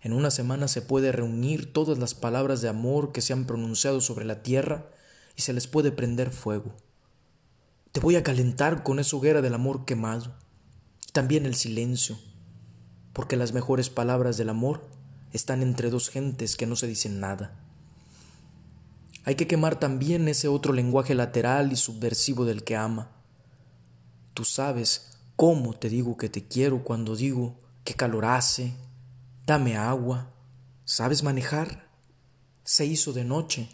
En una semana se puede reunir todas las palabras de amor que se han pronunciado sobre la tierra y se les puede prender fuego. Te voy a calentar con esa hoguera del amor quemado, también el silencio, porque las mejores palabras del amor están entre dos gentes que no se dicen nada. Hay que quemar también ese otro lenguaje lateral y subversivo del que ama. Tú sabes cómo te digo que te quiero cuando digo que calor hace, Dame agua. ¿Sabes manejar? Se hizo de noche.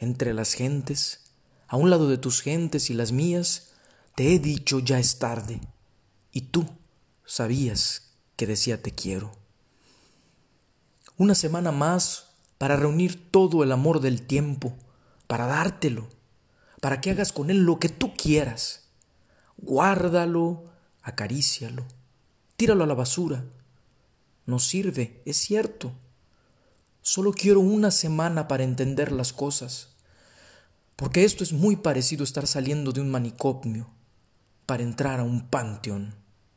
Entre las gentes, a un lado de tus gentes y las mías, te he dicho ya es tarde. Y tú sabías que decía te quiero. Una semana más para reunir todo el amor del tiempo, para dártelo, para que hagas con él lo que tú quieras. Guárdalo, acarícialo, tíralo a la basura no sirve, es cierto. Solo quiero una semana para entender las cosas, porque esto es muy parecido a estar saliendo de un manicomio para entrar a un panteón.